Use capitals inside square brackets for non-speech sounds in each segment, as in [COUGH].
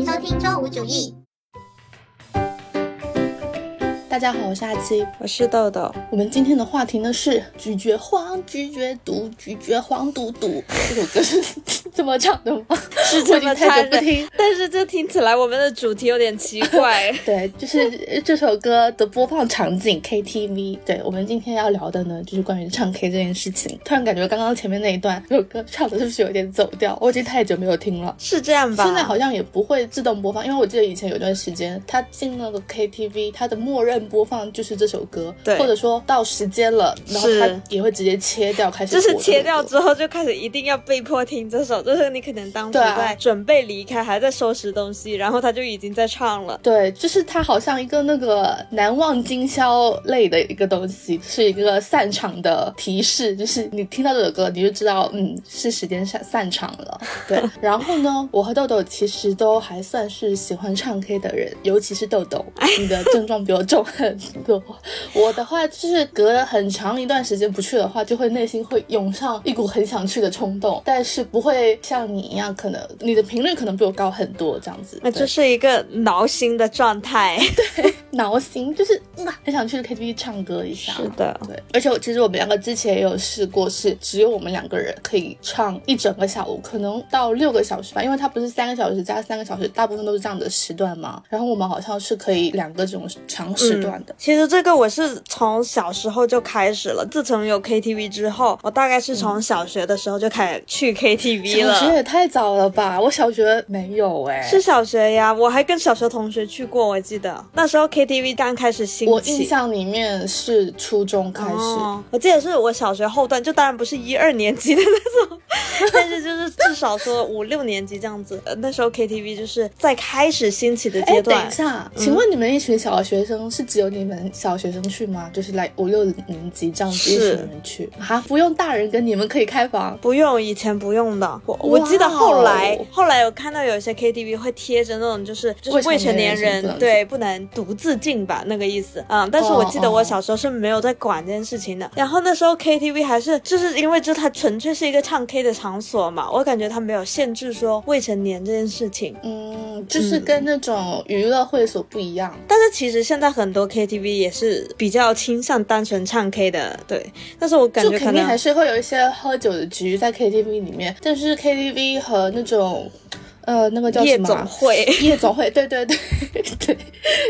迎收听周五主义。大家好，我是阿七，我是豆豆。我们今天的话题呢是咀嚼黄，咀嚼毒，咀嚼黄嘟嘟。这首歌是 [LAUGHS] 这么唱的吗？是这么唱的，但是这听起来我们的主题有点奇怪。[LAUGHS] 对，就是这首歌的播放场景 KTV。对我们今天要聊的呢，就是关于唱 K 这件事情。突然感觉刚刚前面那一段这首歌唱的是不是有点走调？我已经太久没有听了，是这样吧？现在好像也不会自动播放，因为我记得以前有段时间，他进那个 KTV，他的默认。播放就是这首歌，对，或者说到时间了，然后他也会直接切掉，开始就是切掉之后就开始一定要被迫听这首，就是你可能当时在准备离开，还在收拾东西，然后他就已经在唱了。对，就是它好像一个那个难忘今宵类的一个东西，是一个散场的提示，就是你听到这首歌你就知道，嗯，是时间散散场了。[LAUGHS] 对，然后呢，我和豆豆其实都还算是喜欢唱 K 的人，尤其是豆豆，你的症状比我重。很多，我的话就是隔了很长一段时间不去的话，就会内心会涌上一股很想去的冲动，但是不会像你一样，可能你的频率可能比我高很多这样子。那就是一个挠心的状态，对，[LAUGHS] 挠心就是很想去 KTV 唱歌一下。是的，对。而且我其实我们两个之前也有试过，是只有我们两个人可以唱一整个下午，可能到六个小时吧，因为它不是三个小时加三个小时，大部分都是这样的时段嘛。然后我们好像是可以两个这种长时段的。其实这个我是从小时候就开始了。自从有 KTV 之后，我大概是从小学的时候就开始去 KTV 了。小学也太早了吧？我小学没有哎，是小学呀。我还跟小学同学去过，我记得那时候 KTV 刚开始兴起。我印象里面是初中开始，我记得是我小学后段，就当然不是一二年级的那种，[LAUGHS] 但是就是至少说五六年级这样子。那时候 KTV 就是在开始兴起的阶段。等一下，请问你们一群小学生是只有你们小学生去吗？就是来五六年级这样子一群人去啊？不用大人跟你们可以开房？不用，以前不用的。我我记得后来后来我看到有一些 KTV 会贴着那种就是就是未成年人对不能独自进吧那个意思嗯，但是我记得我小时候是没有在管这件事情的。然后那时候 KTV 还是就是因为就它纯粹是一个唱 K 的场所嘛，我感觉它没有限制说未成年这件事情。嗯，就是跟那种娱乐会所不一样。但是其实现在很多 KTV 也是比较倾向单纯唱 K 的，对。但是我感觉肯定还是会有一些喝酒的局在 KTV 里面，但是 KTV 和那种。呃，那个叫什么？夜总会，[LAUGHS] 夜总会，对对对 [LAUGHS] 对，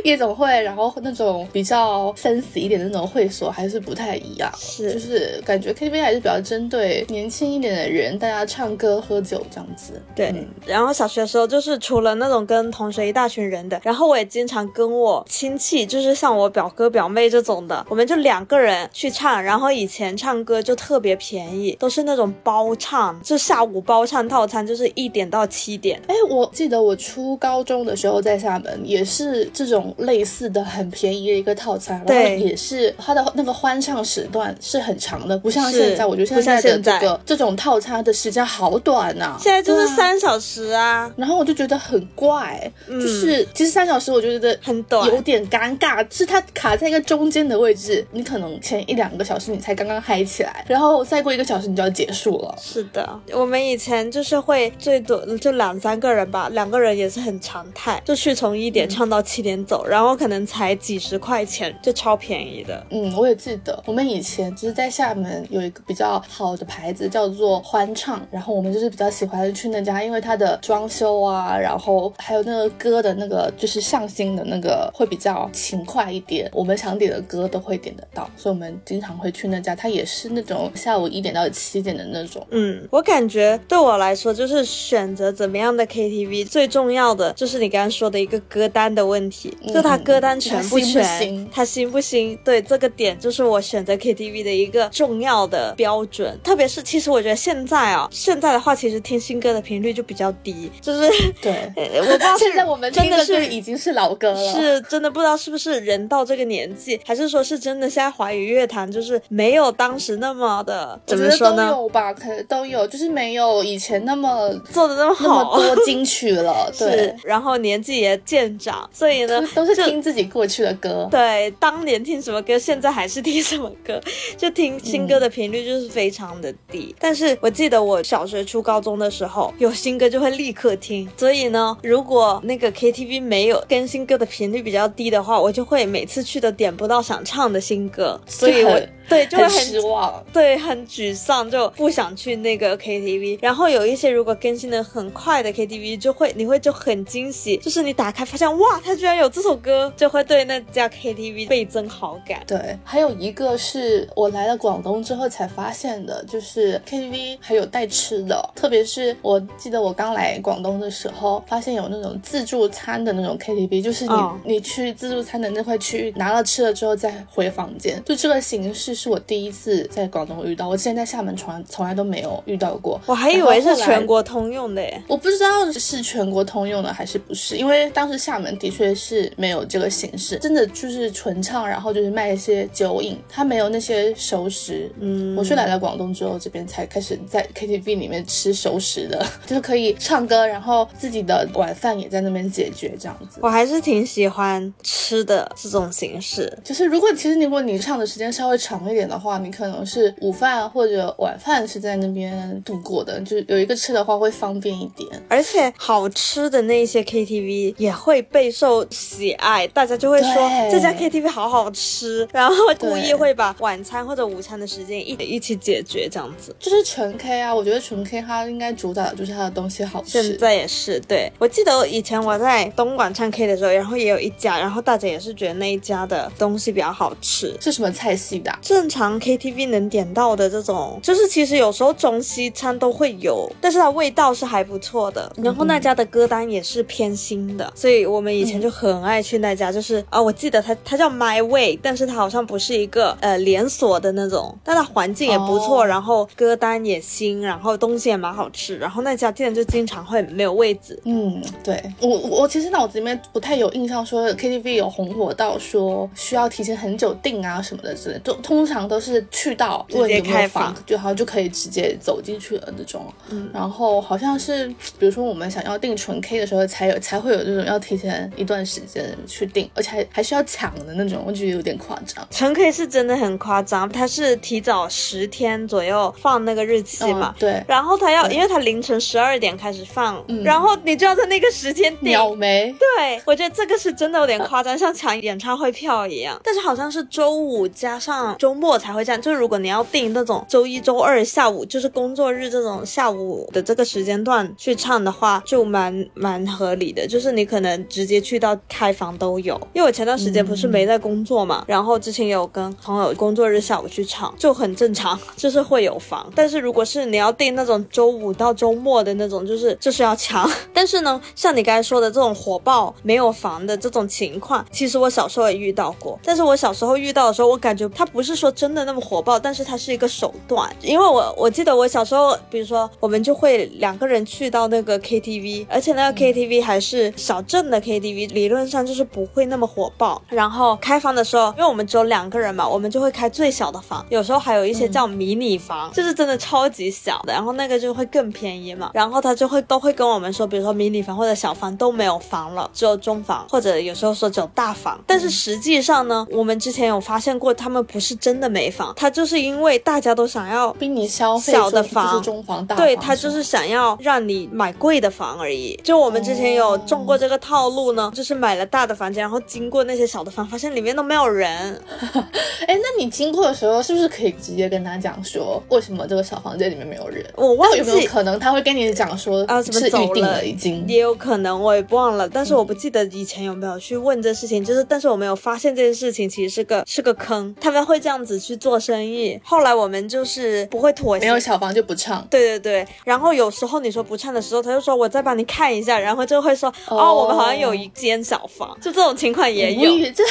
夜总会，然后那种比较 fancy 一点的那种会所还是不太一样，是，就是感觉 KTV 还是比较针对年轻一点的人，大家唱歌喝酒这样子。对，然后小学的时候就是除了那种跟同学一大群人的，然后我也经常跟我亲戚，就是像我表哥表妹这种的，我们就两个人去唱，然后以前唱歌就特别便宜，都是那种包唱，就下午包唱套餐，就是一点到七点。哎，我记得我初高中的时候在厦门也是这种类似的很便宜的一个套餐，然后也是它的那个欢唱时段是很长的，不像现在，我觉得现在的这个这种套餐的时间好短呐，现在就是三小时啊，然后我就觉得很怪，就是其实三小时我觉得很短，有点尴尬，是它卡在一个中间的位置，你可能前一两个小时你才刚刚嗨起来，然后再过一个小时你就要结束了。是的，我们以前就是会最多就两三。个人吧，两个人也是很常态，就去从一点唱到七点走，然后可能才几十块钱，就超便宜的。嗯，我也记得，我们以前就是在厦门有一个比较好的牌子叫做欢唱，然后我们就是比较喜欢去那家，因为它的装修啊，然后还有那个歌的那个就是上新的那个会比较勤快一点，我们想点的歌都会点得到，所以我们经常会去那家，它也是那种下午一点到七点的那种。嗯，我感觉对我来说就是选择怎么样的。KTV 最重要的就是你刚刚说的一个歌单的问题，就他歌单全不全，他新不新？对这个点就是我选择 KTV 的一个重要的标准。特别是，其实我觉得现在啊，现在的话，其实听新歌的频率就比较低，就是对，我不知道 [LAUGHS] 现在我们真的是已经是老歌了，是真的不知道是不是人到这个年纪，还是说是真的现在华语乐坛就是没有当时那么的，怎么说呢？都有吧，可能都有，就是没有以前那么做的那么好。进去了，[LAUGHS] 对，然后年纪也渐长，所以呢，呢，都是听自己过去的歌。对，当年听什么歌，现在还是听什么歌，[LAUGHS] 就听新歌的频率就是非常的低。但是我记得我小学初高中的时候，有新歌就会立刻听。所以呢，如果那个 KTV 没有更新歌的频率比较低的话，我就会每次去都点不到想唱的新歌。所以我。对，就会很失望，对，很沮丧，就不想去那个 KTV。然后有一些如果更新的很快的 KTV，就会你会就很惊喜，就是你打开发现哇，他居然有这首歌，就会对那家 KTV 倍增好感。对，还有一个是我来了广东之后才发现的，就是 KTV 还有带吃的，特别是我记得我刚来广东的时候，发现有那种自助餐的那种 KTV，就是你你去自助餐的那块区域拿了吃了之后再回房间，就这个形式。是我第一次在广东遇到，我之前在厦门从来从来都没有遇到过。我还以为是全国通用的耶，我不知道是全国通用的还是不是，因为当时厦门的确是没有这个形式，真的就是纯唱，然后就是卖一些酒饮，它没有那些熟食。嗯，我是来了广东之后，这边才开始在 KTV 里面吃熟食的，就是可以唱歌，然后自己的晚饭也在那边解决这样子。我还是挺喜欢吃的这种形式，就是如果其实如果你唱的时间稍微长。一点的话，你可能是午饭或者晚饭是在那边度过的，就是有一个吃的话会方便一点，而且好吃的那些 KTV 也会备受喜爱，大家就会说这家 KTV 好好吃，然后故意会把晚餐或者午餐的时间一一起解决，这样子就是纯 K 啊，我觉得纯 K 它应该主打的就是它的东西好吃。现在也是，对我记得以前我在东莞唱 K 的时候，然后也有一家，然后大家也是觉得那一家的东西比较好吃，是什么菜系的？正常 KTV 能点到的这种，就是其实有时候中西餐都会有，但是它味道是还不错的。然后那家的歌单也是偏新的，所以我们以前就很爱去那家。就是啊，我记得它它叫 My Way，但是它好像不是一个呃连锁的那种，但它环境也不错，然后歌单也新，然后东西也蛮好吃。然后那家店就经常会没有位置。嗯，对我我其实脑子里面不太有印象说 KTV 有红火到说需要提前很久订啊什么的之类，都通常都是。去到直接开房，就好像就可以直接走进去的那种。嗯，然后好像是，比如说我们想要订纯 K 的时候，才有才会有这种要提前一段时间去订，而且还还需要抢的那种，我觉得有点夸张。纯 K 是真的很夸张，它是提早十天左右放那个日期嘛？对。然后他要，因为他凌晨十二点开始放，然后你就要在那个时间秒没？对，我觉得这个是真的有点夸张，像抢演唱会票一样。但是好像是周五加上周末才会。这样，就是如果你要定那种周一周二下午，就是工作日这种下午的这个时间段去唱的话，就蛮蛮合理的。就是你可能直接去到开房都有，因为我前段时间不是没在工作嘛，然后之前有跟朋友工作日下午去唱，就很正常，[LAUGHS] 就是会有房。但是如果是你要定那种周五到周末的那种，就是就是要抢。[LAUGHS] 但是呢，像你刚才说的这种火爆没有房的这种情况，其实我小时候也遇到过。但是我小时候遇到的时候，我感觉它不是说真的。那么火爆，但是它是一个手段，因为我我记得我小时候，比如说我们就会两个人去到那个 KTV，而且那个 KTV 还是小镇的 KTV，理论上就是不会那么火爆。然后开房的时候，因为我们只有两个人嘛，我们就会开最小的房，有时候还有一些叫迷你房，就是真的超级小的，然后那个就会更便宜嘛。然后他就会都会跟我们说，比如说迷你房或者小房都没有房了，只有中房，或者有时候说只有大房。但是实际上呢，我们之前有发现过，他们不是真的没房。他就是因为大家都想要逼你消费小的房，中房大房，对他就是想要让你买贵的房而已。就我们之前有中过这个套路呢，就是买了大的房间，然后经过那些小的房，发现里面都没有人。[LAUGHS] 哎，那你经过的时候是不是可以直接跟他讲说，为什么这个小房间里面没有人？我忘记有没有可能他会跟你讲说啊，是预定了已经，也有可能我也忘了，但是我不记得以前有没有去问这事情，就是但是我没有发现这件事情其实是个是个坑，他们会这样子去做生意。后来我们就是不会妥协，没有小房就不唱。对对对，然后有时候你说不唱的时候，他就说我再帮你看一下，然后就会说哦，我们好像有一间小房，就这种情况也有。这，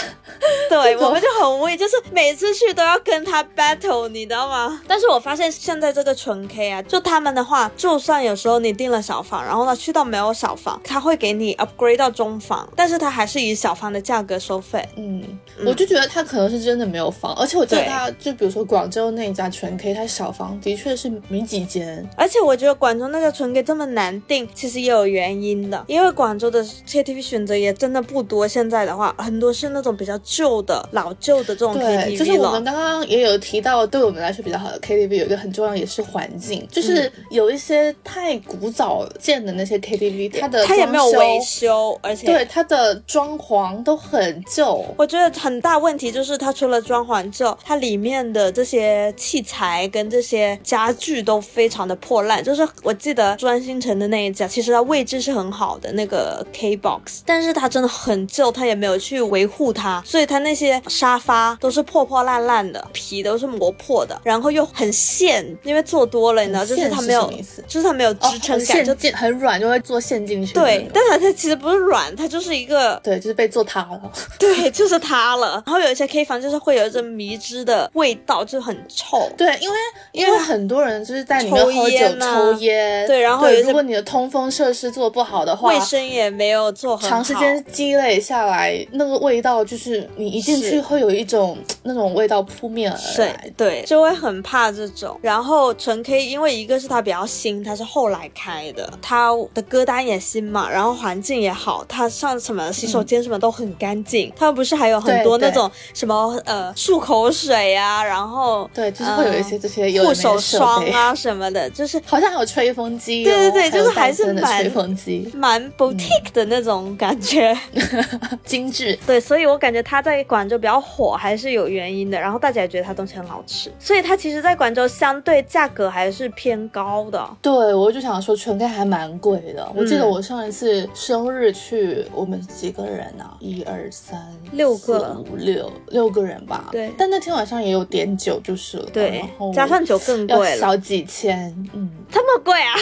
对，我们就很无语，就是每次去都要跟他 battle，你知道吗？但是我发现现在这个纯 K 啊，就他们的话，就算有时候你订了小房，然后呢去到没有小房，他会给你 upgrade 到中房，但是他还是以小房的价格收费。嗯，我就觉得他可能是真的没有房，而且我记得他就比如说广州那一家纯 K，他小房的确是没几间，而且我觉得广州那个纯 K 这么难订，其实也有原因的，因为广州的 KTV 选择也真的不多。现在的话，很多是那种比较旧的、老旧的这种 KTV 就是我们刚刚也有提到，对我们来说比较好的 KTV 有一个很重要，也是环境，就是有一些太古早建的那些 KTV，它的它也没有维修，而且对它的装潢都很旧。我觉得很大问题就是它除了装潢之后，它里面的这些器材跟这些家具都非常的破烂。就是我记得专心城的那一家，其实它位置是很好的那个 K box，但是它真的很旧，它也没有去维护它，所以它那些沙发都是破破烂烂的，皮都是磨破的，然后又很陷，因为坐多了，你知道，就是它没有，就是它没有支撑感，就很软，就会坐陷进去。对，但是它其实不是软，它就是一个，对，就是被坐塌了。[LAUGHS] 对，就是塌了。然后有一些 K 房就是会有一种迷之的味道，就很臭。对，因为因为很多人就是在里面喝酒抽烟，对，然后如果你的通风设施做不好的话，卫生也没有做好，长时间积累下来，那个味道就是你一进去会有一种那种味道扑面而来，对，就会很怕这种。然后纯 K，因为一个是它比较新，它是后来开的，它的歌单也新嘛，然后环境也好，它上什么洗手间什么都很干净，它不是还有很多那种什么呃漱口水啊，然后对，就是会有一些这些护手霜啊什么的，就是好像还有吹风机，对对对，就是还是蛮吹风机，蛮 boutique 的那种感觉，[LAUGHS] 精致。对，所以我感觉它在广州比较火还是有原因的，然后大家也觉得它东西很好吃，所以它其实在广州相对价格还是偏高的。对，我就想说纯 K 还蛮贵的，我记得我上一次生日去，我们几个人啊？一二三六个五六六个人吧。对，但那天晚上也有点酒就是了。对，加上酒更贵了，小几千。嗯，这么贵啊？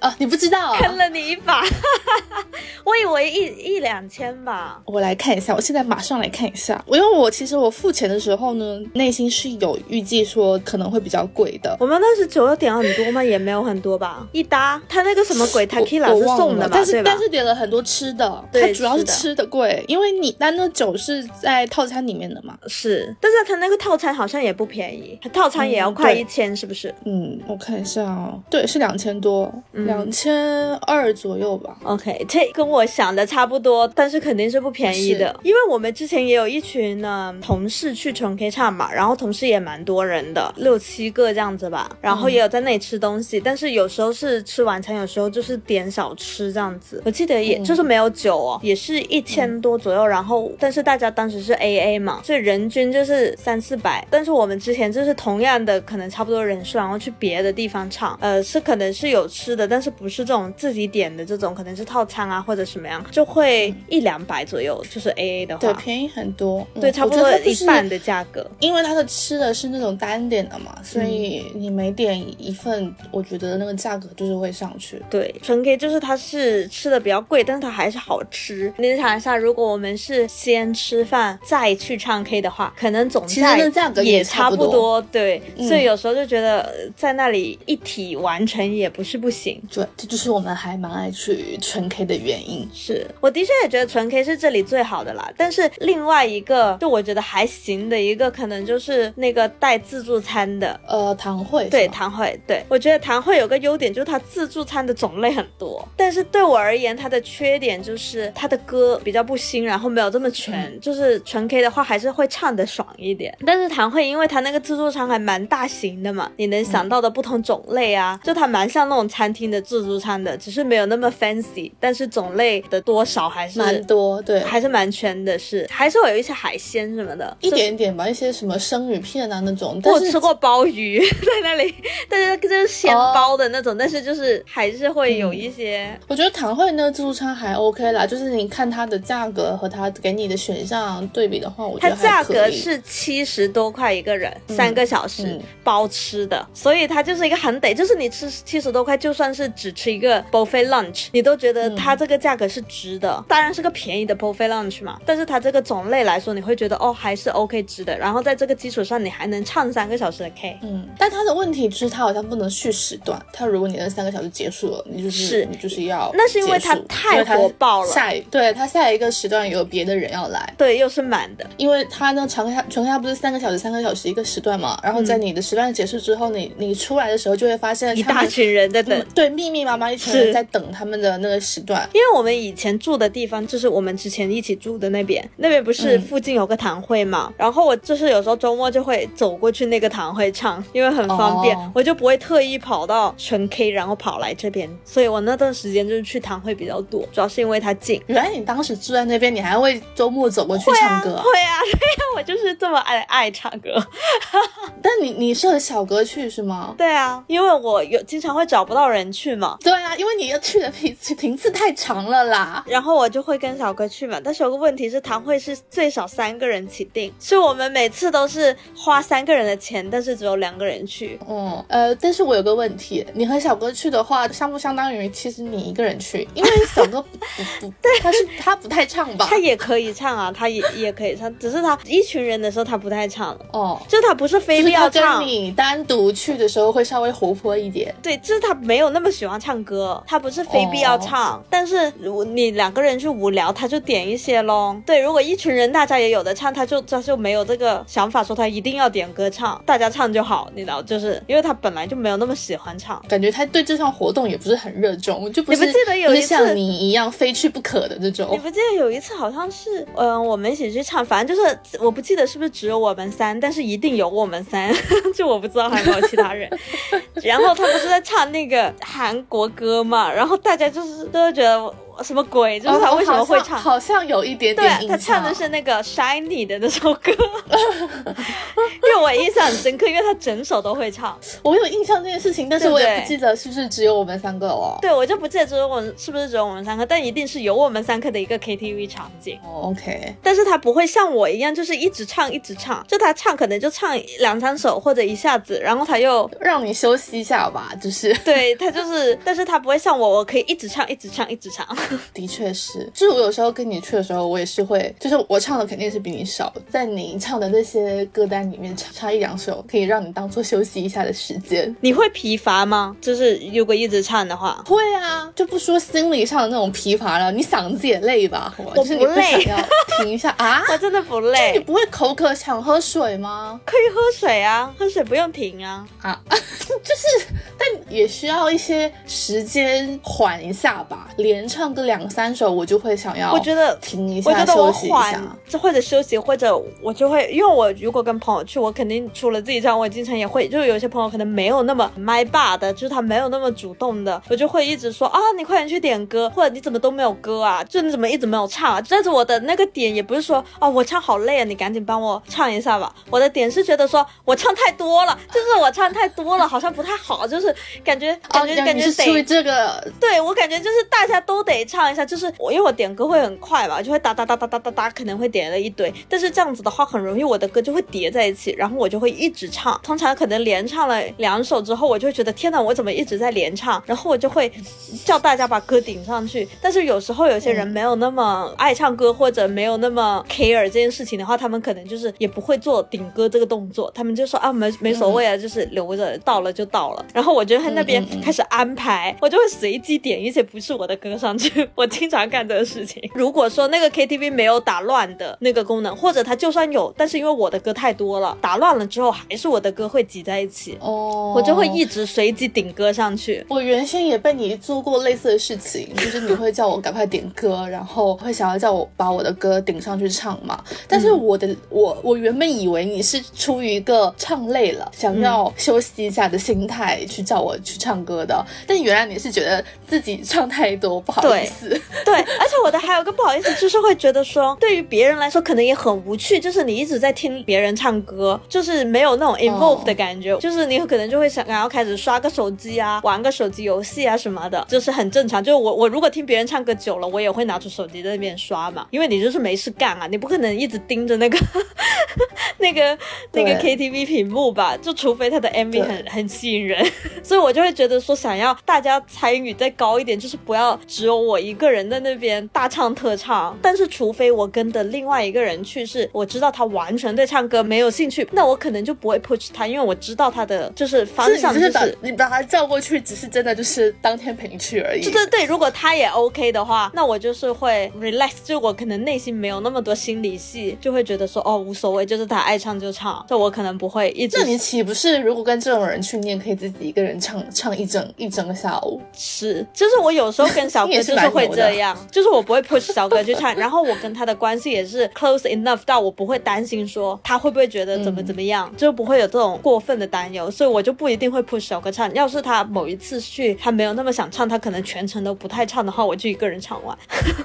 [LAUGHS] 啊，你不知道？坑了你一把。[LAUGHS] 我以为一一两千吧。我来看一下，我现在马上来看一下。因为我其实我付钱的时候呢，内心是有预计说可能会比较贵的。我们当时酒要点很多吗？也没有很多吧。一搭他那个什么鬼 t a k i l a 是送的嘛？但是但是点了很多吃的，对，主要是吃的贵，因为你单那酒是在套餐里面的嘛。是，但是他那个套餐好像也不便宜，他套餐也要快一千，是不是？嗯，我看一下哦，对，是两千多，两千二左右吧。OK，这跟我想的差不多，但是肯定是不便宜的，因为我们之前也有一群呢同事去纯 K 唱嘛，然后同事也蛮多人的，六七个这样子吧，然后也有在那里吃东西，但是有时候是吃晚餐，有时候就是点小吃这样子。我记得也就是没有酒哦，也是一千多左右，然后但是大家当时是 A A 嘛，所以人均就是三四百。但是我们之前就是同样的可能差不多人数，然后去别的地方唱，呃，是可能是有吃的，但是不是这种自己点的这种，可能是套餐啊或者什么样，就会一两百左右，就是 A A 的话，对，便宜很多，对，差不多一半的价格。因为它的吃的是那种单点的嘛，所以你每点一份，我觉得那个价格就是会上去。对，纯 K 就是它是吃的比较贵，但是它还是好吃。你想一下，如果我们是先吃饭再去唱 K 的话，可能总价格也差不多。对，所以有时候就觉得在那里一体完成也不是不行。对，这就是我们还蛮爱去纯 K 的原因。是我的确也觉得纯 K 是这里最好的啦。但是另外一个，就我觉得还行的一个，可能就是那个带自助餐的，呃，堂会。对，堂会。对我觉得堂会有个优点，就是它自助餐的种类很多。但是对我而言，它的缺点就是它的歌比较不新，然后没有这么全。就是纯 K 的话，还是会唱的爽一点。但是堂会，因为它那个自助餐还蛮大型的嘛，你能想到的不同种类啊，就它蛮像那种餐厅的自助餐的，只是没有那么 fancy，但是种类的多少还是蛮多，对，还是蛮全的，是还是会有一些海鲜什么的，一点点吧，一些什么生鱼片啊那种。我吃过鲍鱼 [LAUGHS] 在那里，但是就是鲜包的那种，但是就是还是会有一些。我觉得堂会那个自助餐还 OK 啦，就是你看它的价格和它给你的选项对比的话，我觉得它价格是七十多块一个人，三个小时包吃的，所以它就是一个很得，就是你吃七十多块，就算是只吃一个 buffet lunch，你都觉得它这个价格是值的。当然是个便宜的 buffet lunch 嘛，但是它这个种类来说，你会觉得哦还是 OK 值的。然后在这个基础上，你还能唱三个小时的 K。嗯，但它的问题就是它好像不能续时段，它如果你那三个小时结束了，你就是你就是要那是因为它太火爆了。下一对它下一个时段有别的人要来，对，又是满的，因为它呢长开全开不是三个小时三个小时一个时段嘛？然后在你的时段结束之后，你你出来的时候就会发现一大群人在等，对，密密麻麻一群人在等他们的那个时段。因为我们以前住的地方就是我们之前一起住的那边，那边不是附近有个堂会嘛？然后我就是有时候周末就会走过去那个堂会唱，因为很方便，我就不会特意跑到纯 K 然后跑来这边。所以我那段时间就是去堂会比较多，主要是因为它近。原来你当时住在那边，你还会周末走过去唱歌？会啊，[LAUGHS] 对啊，我就是这么爱爱唱歌。[LAUGHS] 但你你是和小哥去是吗？对啊，因为我有经常会找不到人去嘛。对啊，因为你要去的频频次太长了啦。然后我就会跟小哥去嘛。但是有个问题是，堂会是最少三个人起订，所以我们每次都是花三个人的钱，但是只有两个人去。嗯，呃，但是我有个问题，你和小哥去的话，相不相当于其实你一个人去？因为小哥不不不，他是他不太唱吧？他也可以唱啊，他也也可以唱，只是他一群人的时候他不太唱。哦，就他不是非必要唱。跟你单独去的时候会稍微活泼一点。对，就是他没有那么喜欢唱歌，他不是非必要唱。但是如你两个人去无聊，他就点一些喽。对，如果一群人大家也有的唱，他就他就没有这个想法说他一定要点歌唱，大家唱就好，你知道，就是因为他本来就没有那么喜欢唱，感觉他对这项活动也不是很热衷，就不是记得有一次像你一样非去不可的这种。你不记得有一次好像是，嗯，我们一起去唱，反正就是我不记得是不是只有我们三，但是一定有我们三，[LAUGHS] 就我不知道还有没有其他人。[LAUGHS] 然后他不是在唱那个韩国歌嘛，然后大家就是都觉得。什么鬼？就是他为什么会唱？好像有一点点对，他唱的是那个 Shiny 的那首歌，[LAUGHS] 因为我印象很深刻，因为他整首都会唱。我有印象这件事情，但是我也不记得是不是只有我们三个了。对，我就不记得只有我们是不是只有我们三个，但一定是有我们三个的一个 KTV 场景。OK，但是他不会像我一样，就是一直唱一直唱，就他唱可能就唱两三首或者一下子，然后他又让你休息一下吧，就是对他就是，但是他不会像我，我可以一直唱一直唱一直唱。[LAUGHS] 的确是，就是我有时候跟你去的时候，我也是会，就是我唱的肯定是比你少，在你唱的那些歌单里面唱差一两首，可以让你当做休息一下的时间。你会疲乏吗？就是如果一直唱的话，会啊，就不说心理上的那种疲乏了，你嗓子也累吧？[LAUGHS] 我不累，要停一下 [LAUGHS] 啊！我真的不累。你不会口渴想喝水吗？可以喝水啊，喝水不用停啊啊！就是，但也需要一些时间缓一下吧，连唱个两三。首我就会想要，我觉得停一下，休息一下，就或者休息，或者我就会，因为我如果跟朋友去，我肯定除了自己唱，我经常也会，就是有些朋友可能没有那么麦霸的，就是他没有那么主动的，我就会一直说啊，你快点去点歌，或者你怎么都没有歌啊，就你怎么一直没有唱啊？但是我的那个点也不是说啊，我唱好累啊，你赶紧帮我唱一下吧。我的点是觉得说我唱太多了，就是我唱太多了，好像不太好，就是感觉感觉感觉得这个，对我感觉就是大家都得唱一下，就是。我因为我点歌会很快嘛，就会哒哒哒哒哒哒哒，可能会点了一堆。但是这样子的话，很容易我的歌就会叠在一起，然后我就会一直唱。通常可能连唱了两首之后，我就会觉得天哪，我怎么一直在连唱？然后我就会叫大家把歌顶上去。但是有时候有些人没有那么爱唱歌，或者没有那么 care 这件事情的话，他们可能就是也不会做顶歌这个动作，他们就说啊没没所谓啊，就是留着到了就到了。然后我就在那边开始安排，我就会随机点一些不是我的歌上去。我经常。干这个事情，[LAUGHS] 如果说那个 KTV 没有打乱的那个功能，或者它就算有，但是因为我的歌太多了，打乱了之后还是我的歌会挤在一起，哦，我就会一直随机顶歌上去。我原先也被你做过类似的事情，就是你会叫我赶快点歌，然后会想要叫我把我的歌顶上去唱嘛。但是我的我我原本以为你是出于一个唱累了，想要休息一下的心态去叫我去唱歌的，但原来你是觉得自己唱太多不好意思，对。而且我的还有个不好意思，就是会觉得说，对于别人来说可能也很无趣，就是你一直在听别人唱歌，就是没有那种 involve 的感觉，就是你可能就会想然后开始刷个手机啊，玩个手机游戏啊什么的，就是很正常。就是我我如果听别人唱歌久了，我也会拿出手机在那边刷嘛，因为你就是没事干啊，你不可能一直盯着那个 [LAUGHS] 那个那个 KTV 屏幕吧，就除非他的 MV 很很吸引人，[LAUGHS] 所以我我就会觉得说，想要大家参与再高一点，就是不要只有我一个人在那边大唱特唱。但是除非我跟的另外一个人去，是我知道他完全对唱歌没有兴趣，那我可能就不会 push 他，因为我知道他的就是方向就是你把他叫过去，只是真的就是当天陪你去而已。对对对，如果他也 OK 的话，那我就是会 relax，就我可能内心没有那么多心理戏，就会觉得说哦无所谓，就是他爱唱就唱，就我可能不会一直。那你岂不是如果跟这种人去，你也可以自己一个人唱唱一整一整个下午？是，就是我有时候跟小 [LAUGHS] 哥就是会这样，就是我不会 push 小哥去唱，[LAUGHS] 然后我跟他的关系也是 close enough 到我不会担心说他会不会觉得怎么怎么样，就不会有这种过分的担忧，所以我就不一定会 push 小哥唱。要是他某一次去他没有那么想唱，他可能全程都不太唱的话，我就一个人唱完，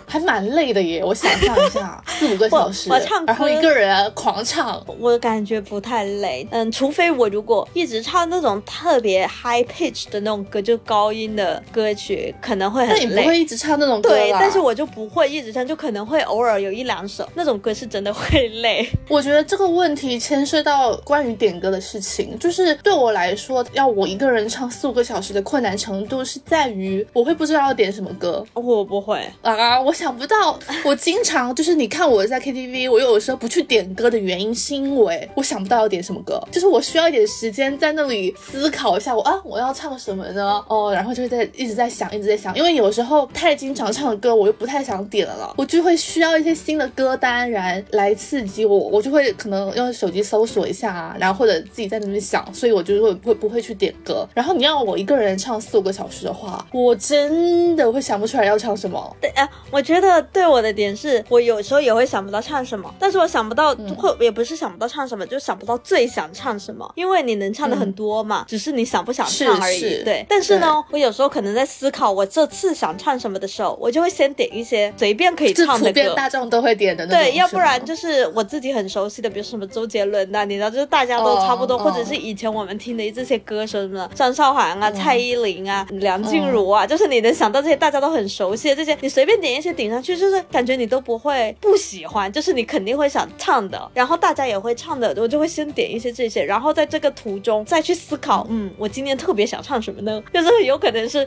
还蛮累的耶。我想象一下，四五个小时，我唱，然后一个人狂唱，我感觉不太累。嗯，除非我如果一直唱那种特别 high pitch 的那种歌，就高音的歌曲，可能会很累。那你不会一直唱那种歌对，但是我就不会一直唱，就可能会偶尔有一两首那种歌是真的会累。我觉得这个问题牵涉到关于点歌的事情，就是对我来说，要我一个人唱四五个小时的困难程度是在于我会不知道要点什么歌。我不会啊，我想不到。我经常就是你看我在 KTV，我有的时候不去点歌的原因是因为我想不到要点什么歌，就是我需要一点时间在那里思考一下，我啊我要唱什么呢？哦，然后就会在一直在想，一直在想，因为有时候太经常唱的歌我又不太想点了，我就会需要一些新的歌单然来刺激我，我就会可能用手机搜索一下啊，然后或者自己在那边想，所以我就会会不会去点歌。然后你要我一个人唱四五个小时的话，我真的会想不出来要唱什么。对哎，我觉得对我的点是我有时候也会想不到唱什么，但是我想不到会也不是想不到唱什么，就想不到最想唱什么，因为你能唱的很多嘛，只是你想不想唱而已。对，但是呢，我有时候可能在思考我这次想唱什么的时候，我就会先点一些随便可以唱的歌，大众都会点的。对，要不然就是我自己很熟悉的，比如什么周杰伦呐，你知道，就是大家都差不多，或者是以前我们听的这些歌手什么张韶涵啊、蔡依林啊、梁静茹啊，就是你能想到这些大家都很熟悉的这些，你随便点一些顶上去，就是感觉你都不会不喜欢，就是你肯定会想唱的，然后大家也会唱的，我就会先点一些这些，然后在这个途中再去思考，嗯，我今天特别想唱什么呢？就是有可能是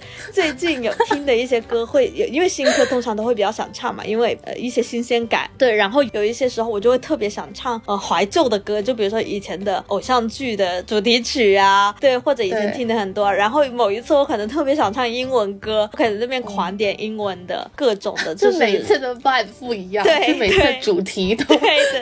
最近有听的一些歌，会有因为新歌通常都会比较想唱嘛，因为呃一些新鲜感，对，然后有一些时候我就会特别想唱呃怀旧的歌，就比如说以前的偶像剧的主题曲啊，对，或者以前听的很多，然后某一次我可能特别想唱英文歌，我可能那边狂点英文的各种的，就每次的 vibe 不一样，对，每次主题都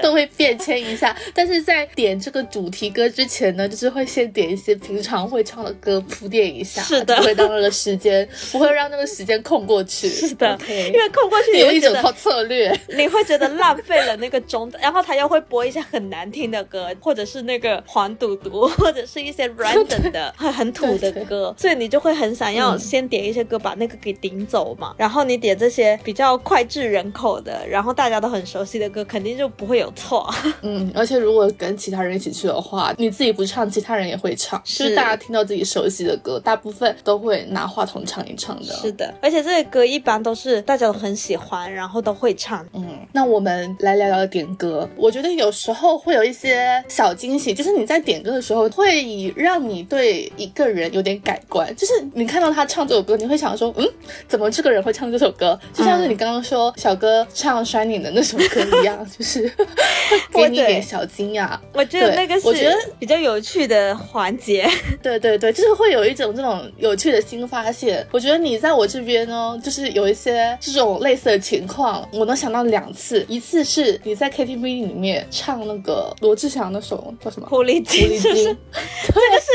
都会变迁一下，但是在点这个主题歌之前呢，就是会先点一些平常会唱的歌铺垫一下，是的，不会让那个时间 [LAUGHS] 不会让那个时间空过去，是的，因为空过去有一整套策略，你会觉得浪费了那个钟，然后他又会播一些很难听的歌，或者是那个黄赌毒，或者是一些 random 的很很土的歌，所以你就会很想要先点一些歌把那个给顶走嘛，然后你点这些比较脍炙人口的，然后大家都很熟悉的歌，肯定就不会有错。[LAUGHS] 嗯，而且如果跟其他人一起去的话，你自己不唱，其他人也会唱，就是大家听到自己熟悉的歌，大部分都会拿话筒唱一唱的。是的，而且这些歌一般都是大家都很喜欢，然后都会唱。嗯，那我们来聊聊点歌。我觉得有时候会有一些小惊喜，就是你在点歌的时候，会让你对一个人有点改观。就是你看到他唱这首歌，你会想说，嗯，怎么这个人会唱这首歌？就像是你刚刚说小哥唱《Shining》的那首歌一样，[LAUGHS] 就是 [LAUGHS] 给你一点小惊讶。我觉得那个是我觉得比较有趣的环节。对对对，就是会有一种这种有趣的新发现。我觉得你在我这边呢，就是有一些这种类似的情况，我能想到两次。一次是你在 KTV 里面唱那个罗志祥那首叫什么《狐狸精》，这个事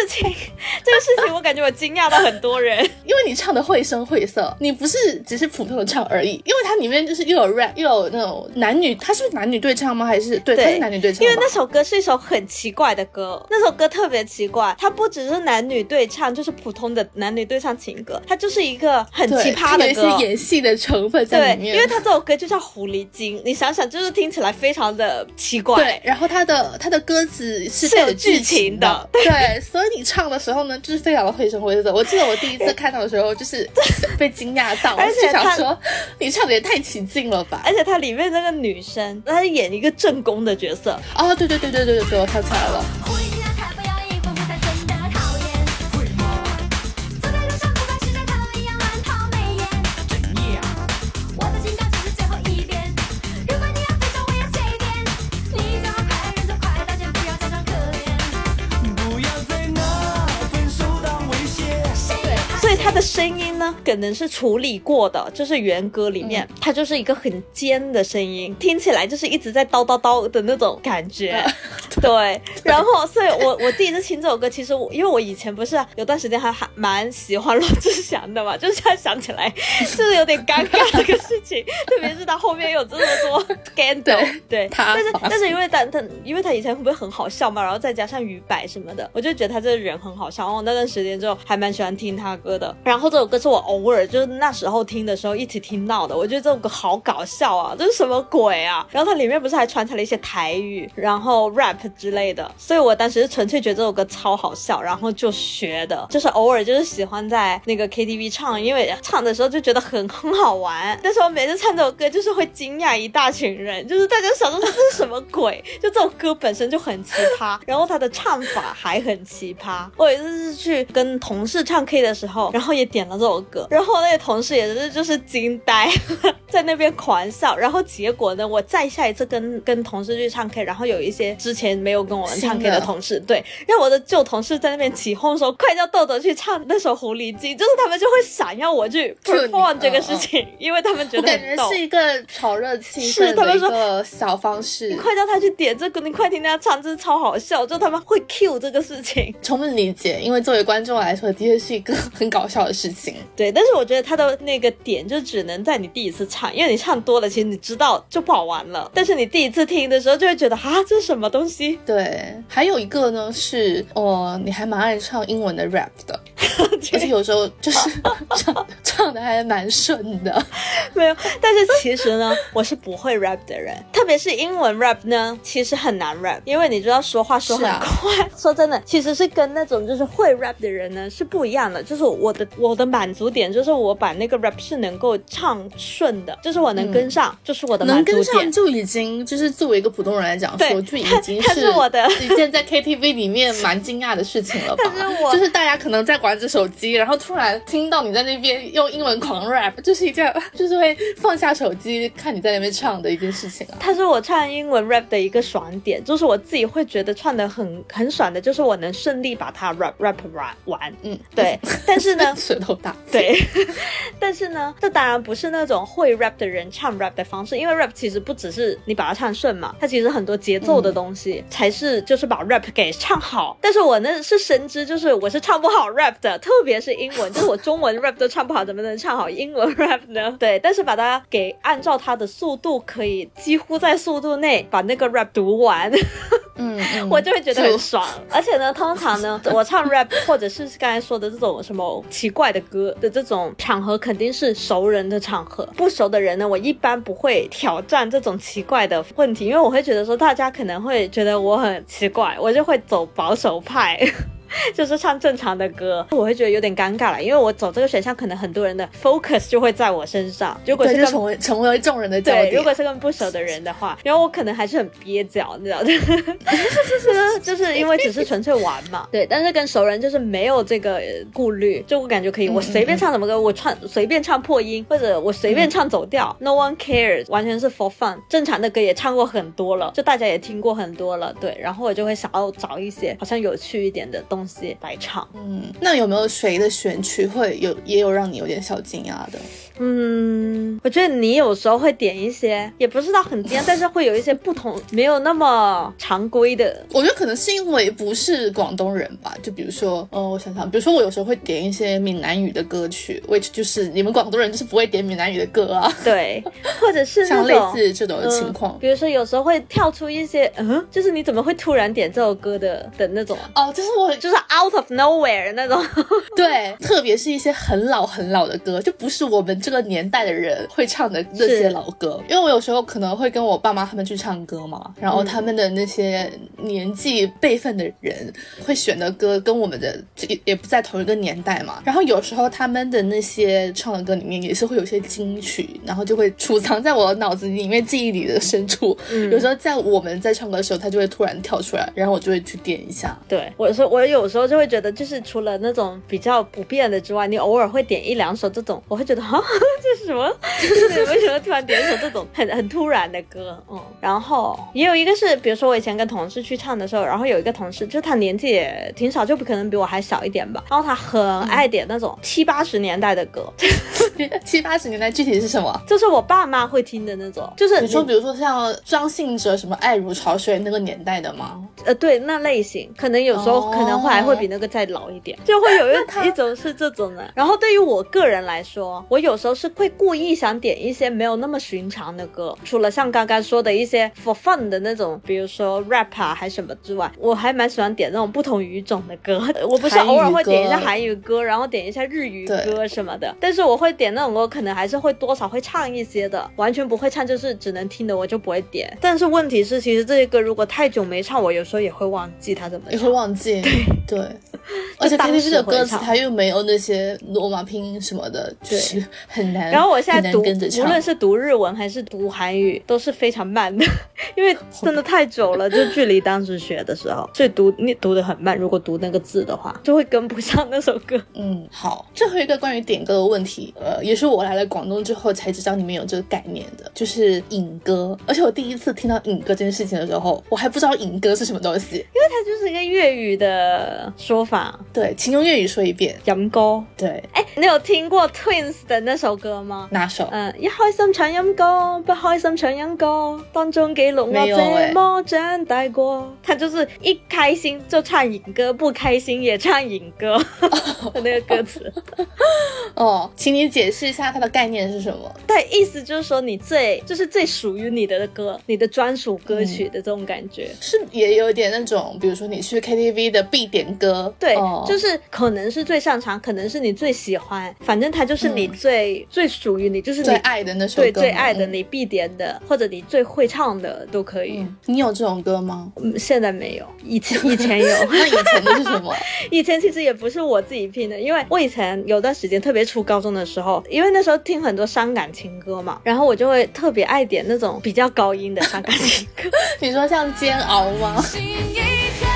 情，这个事情我感觉我惊讶到很多人，[LAUGHS] 因为你唱的绘声绘色，你不是只是普通的唱而已，因为它里面就是又有 rap 又有那种男女，它是男女对唱吗？还是对，它是男女对唱。因为那首歌是一首很奇怪的歌，那首歌特别奇怪，它不只是男女对唱，就是普通的男女对唱情歌，它就是一个很奇葩的歌，有一些演戏的成分在里面。因为他这首歌就叫《狐狸精》，你想想，就是听起来非常的奇怪。对，然后他的他的歌词是有剧情的，对，所以你唱的时候呢，就是非常的绘声绘色。我记得我第一次看到的时候，就是 [LAUGHS] 被惊讶到，[LAUGHS] 而且想说你唱的也太起劲了吧！而且它里面那个女生，她演一个正宫的角色。哦，对对对对对对对，我跳起来了。的声音呢，可能是处理过的，就是原歌里面，他就是一个很尖的声音，听起来就是一直在叨叨叨的那种感觉。对，[LAUGHS] 然后所以我 [LAUGHS] 我第一次听这首歌，其实我因为我以前不是有段时间还还蛮喜欢罗志祥的嘛，[LAUGHS] 就是现在想起来就是有点尴尬这个事情，特别是他后面有这么多 scandal，对，但是但是因为他他因为他以前会不会很好笑嘛，然后再加上于白什么的，我就觉得他这个人很好笑。然后那段时间就还蛮喜欢听他歌的。然后这首歌是我偶尔就是那时候听的时候一起听到的，我觉得这首歌好搞笑啊，这是什么鬼啊？然后它里面不是还穿插了一些台语，然后 rap 之类的，所以我当时是纯粹觉得这首歌超好笑，然后就学的，就是偶尔就是喜欢在那个 KTV 唱，因为唱的时候就觉得很很好玩。但是我每次唱这首歌就是会惊讶一大群人，就是大家想说这是什么鬼？就这首歌本身就很奇葩，然后它的唱法还很奇葩。我有一次是去跟同事唱 K 的时候，然后也点了这首歌，然后那个同事也是就是惊呆，[LAUGHS] 在那边狂笑。然后结果呢，我再下一次跟跟同事去唱 K，然后有一些之前没有跟我们唱 K 的同事，对，让我的旧同事在那边起哄说：“快叫豆豆去唱那首《狐狸精》。”就是他们就会想要我去 perform 这个事情，因为他们觉得感觉是一个炒热气氛的一个小方式。你快叫他去点这个，你快听他唱，真是超好笑。就他们会 cue 这个事情，充分理解，因为作为观众来说，的确是一个很搞笑的事情。对，但是我觉得他的那个点就只能在你第一次唱，因为你唱多了，其实你知道就不好玩了。但是你第一次听的时候，就会觉得啊，这是什么东西？对，还有一个呢是，哦，你还蛮爱唱英文的 rap 的，[LAUGHS] 而且有时候就是 [LAUGHS] 唱唱的还蛮顺的。没有，但是其实呢，我是不会 rap 的人，特别是英文 rap 呢，其实很难 rap，因为你知道说话说很快。[LAUGHS] 说真的，其实是跟那种就是会 rap 的人呢是不一样的。就是我的我的满足点就是我把那个 rap 是能够唱顺的，就是我能跟上，就是我的能跟上就已经就是作为一个普通人来讲说就已经 [LAUGHS] 是我的一件在 KTV 里面蛮惊讶的事情了吧？[LAUGHS] 就是大家可能在玩着手机，然后突然听到你在那边用英文狂 rap，就是一件 [LAUGHS] 就是会放下手机看你在那边唱的一件事情啊。它是我唱英文 rap 的一个爽点，就是我自己会觉得唱的很很爽的，就是我能顺利把它 rap rap rap 完。嗯，对。但是呢，舌头大。对。[LAUGHS] 但是呢，这当然不是那种会 rap 的人唱 rap 的方式，因为 rap 其实不只是你把它唱顺嘛，它其实很多节奏的东西才是就是把 rap 给唱好。但是我呢是深知，就是我是唱不好 rap 的，特别是英文，就是我中文 rap 都唱不好，怎么能唱好英文 [LAUGHS] rap 呢？对，但是把它给按照它的速度，可以几乎在速度内把那个 rap 读完。嗯，[LAUGHS] 我就会觉得很爽。而且呢，通常呢，我唱 rap 或者是刚才说的这种什么奇怪的歌的这种场合，肯定是熟人的场合。不熟的人呢，我一般不会挑战这种奇怪的问题，因为我会觉得说大家可能会觉得我很奇怪，我就会走保守派。[LAUGHS] 就是唱正常的歌，我会觉得有点尴尬了，因为我走这个选项，可能很多人的 focus 就会在我身上。如果是成为成为众人的焦点，如果是跟不熟的人的话，[LAUGHS] 然后我可能还是很憋脚，你知道吗？[LAUGHS] 就是就是因为只是纯粹玩嘛。对，但是跟熟人就是没有这个顾虑，就我感觉可以，我随便唱什么歌，我唱随便唱破音，或者我随便唱走调，no one cares，完全是 for fun。正常的歌也唱过很多了，就大家也听过很多了，对。然后我就会想要找一些好像有趣一点的东。东西来唱，嗯，那有没有谁的选曲会有也有让你有点小惊讶的？嗯，我觉得你有时候会点一些，也不知道很尖，但是会有一些不同，没有那么常规的。我觉得可能是因为不是广东人吧，就比如说，哦，我想想，比如说我有时候会点一些闽南语的歌曲，which 就是你们广东人就是不会点闽南语的歌啊，对，或者是像类似这种的情况，比如说有时候会跳出一些，嗯，就是你怎么会突然点这首歌的的那种，哦，就是我就是 out of nowhere 那种，[LAUGHS] 对，特别是一些很老很老的歌，就不是我们这。个年代的人会唱的那些老歌，因为我有时候可能会跟我爸妈他们去唱歌嘛，然后他们的那些年纪辈分的人会选的歌跟我们的也也不在同一个年代嘛，然后有时候他们的那些唱的歌里面也是会有些金曲，然后就会储藏在我脑子里面记忆里的深处，有时候在我们在唱歌的时候，他就会突然跳出来，然后我就会去点一下。对，我说我有有时候就会觉得，就是除了那种比较不变的之外，你偶尔会点一两首这种，我会觉得啊，[LAUGHS] 这是什么？[LAUGHS] 就是为什么突然点一首这种很很突然的歌？嗯，然后也有一个是，比如说我以前跟同事去唱的时候，然后有一个同事，就他年纪也挺小，就不可能比我还小一点吧，然后他很爱点那种七八十年代的歌。[LAUGHS] 七八十年代具体是什么？就是我爸妈会听的那种，就是你说，比如说像张信哲什么《爱如潮水》那个年代的吗？呃，对，那类型可能有时候可能会还会比那个再老一点，就会有一 [LAUGHS] 一种是这种的。然后对于我个人来说，我有时候是会故意想点一些没有那么寻常的歌，除了像刚刚说的一些 for fun 的那种，比如说 rap 啊还什么之外，我还蛮喜欢点那种不同语种的歌。[LAUGHS] 我不是偶尔会点一下韩语歌，然后点一下日语歌什么的，但是我会点那种歌，可能还是会多少会唱一些的，完全不会唱就是只能听的我就不会点。但是问题是，其实这些歌如果太久没唱，我有时候也会忘记它怎么，也会忘记。对，[LAUGHS] 而且 KTV 的歌词它又没有那些罗马拼音什么的，就是很难。然后我现在读，无论是读日文还是读韩语，都是非常慢的，[LAUGHS] 因为真的太久了，[LAUGHS] 就距离当时学的时候，所以读你读的很慢。如果读那个字的话，就会跟不上那首歌。嗯，好，最后一个关于点歌的问题，呃，也是我来了广东之后才知道你们有这个概念的，就是影歌。而且我第一次听到影歌这件事情的时候，我还不知道影歌是什么东西，因为它就是一个粤语的说法。对，请用粤语说一遍。引歌。对，哎，你有听过 Twins 的那首歌吗？哪首？嗯，一开心唱引歌，不开心唱引歌，当中记录我怎么长大过。他就是一开心就唱影歌，不开心也唱影歌的那个歌词。哦，[LAUGHS] [LAUGHS] 请你解释一下它的概念是什么？对，意思就是说你最就是最属于你的歌，你的专属歌曲的这种感觉，是也有点那种，比如说你去 KTV 的必点歌，对，就是可能是最擅长，可能是你最喜欢，反正它就是你最最属于你，就是最爱的那首歌，对，最爱的你必点的，或者你最会唱的都可以。你有这种歌吗？嗯，现在没有，以前 [LAUGHS] 以前有。[LAUGHS] 那以前的是什么？[LAUGHS] 以前其实也不是我自己拼的，因为我以前有段时间特别初高中的时候，因为那时候听很多伤感情歌嘛，然后我就会特别爱点那种比较高音的伤感情歌。[LAUGHS] 你说像煎熬吗？[LAUGHS]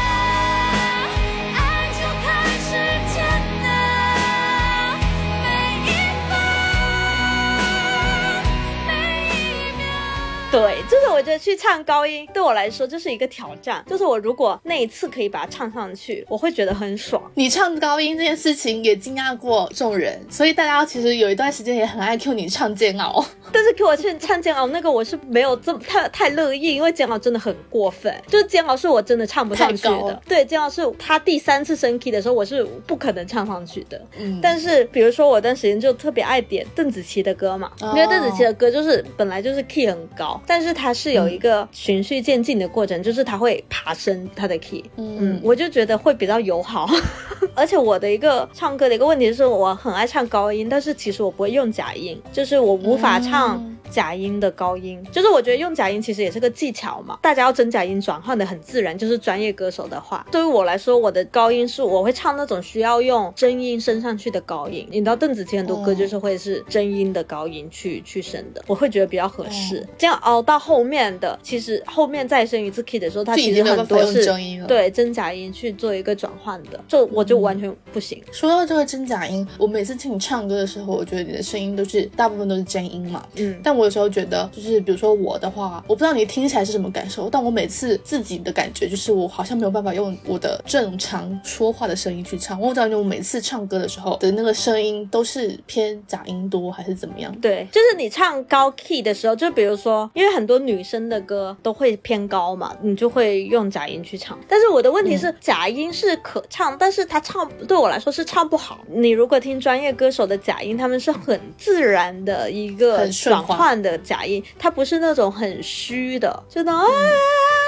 对，就是我觉得去唱高音对我来说就是一个挑战。就是我如果那一次可以把它唱上去，我会觉得很爽。你唱高音这件事情也惊讶过众人，所以大家其实有一段时间也很爱 Q 你唱煎熬。[LAUGHS] 但是 Q 我去唱煎熬那个我是没有这么太太乐意，因为煎熬真的很过分。就是煎熬是我真的唱不上去的。对，煎熬是他第三次升 key 的时候，我是不可能唱上去的。嗯。但是比如说我段时间就特别爱点邓紫棋的歌嘛，因为邓紫棋的歌就是本来就是 key 很高。但是它是有一个循序渐进的过程，就是它会爬升它的 key，嗯，我就觉得会比较友好。[LAUGHS] 而且我的一个唱歌的一个问题是，我很爱唱高音，但是其实我不会用假音，就是我无法唱。假音的高音，就是我觉得用假音其实也是个技巧嘛。大家要真假音转换的很自然，就是专业歌手的话，对于我来说，我的高音是我会唱那种需要用真音升上去的高音。你知道邓紫棋很多歌就是会是真音的高音去去升的，我会觉得比较合适。这样熬到后面的，其实后面再升一次 key 的时候，它其实很多是对真假音去做一个转换的，就我就完全不行。说到这个真假音，我每次听你唱歌的时候，我觉得你的声音都是大部分都是真音嘛，嗯，但。我有时候觉得，就是比如说我的话，我不知道你听起来是什么感受，但我每次自己的感觉就是，我好像没有办法用我的正常说话的声音去唱。我不知道你我每次唱歌的时候的那个声音都是偏假音多还是怎么样？对，就是你唱高 key 的时候，就比如说，因为很多女生的歌都会偏高嘛，你就会用假音去唱。但是我的问题是，假音是可唱，但是它唱对我来说是唱不好。你如果听专业歌手的假音，他们是很自然的一个转换。的假音，它不是那种很虚的，真的，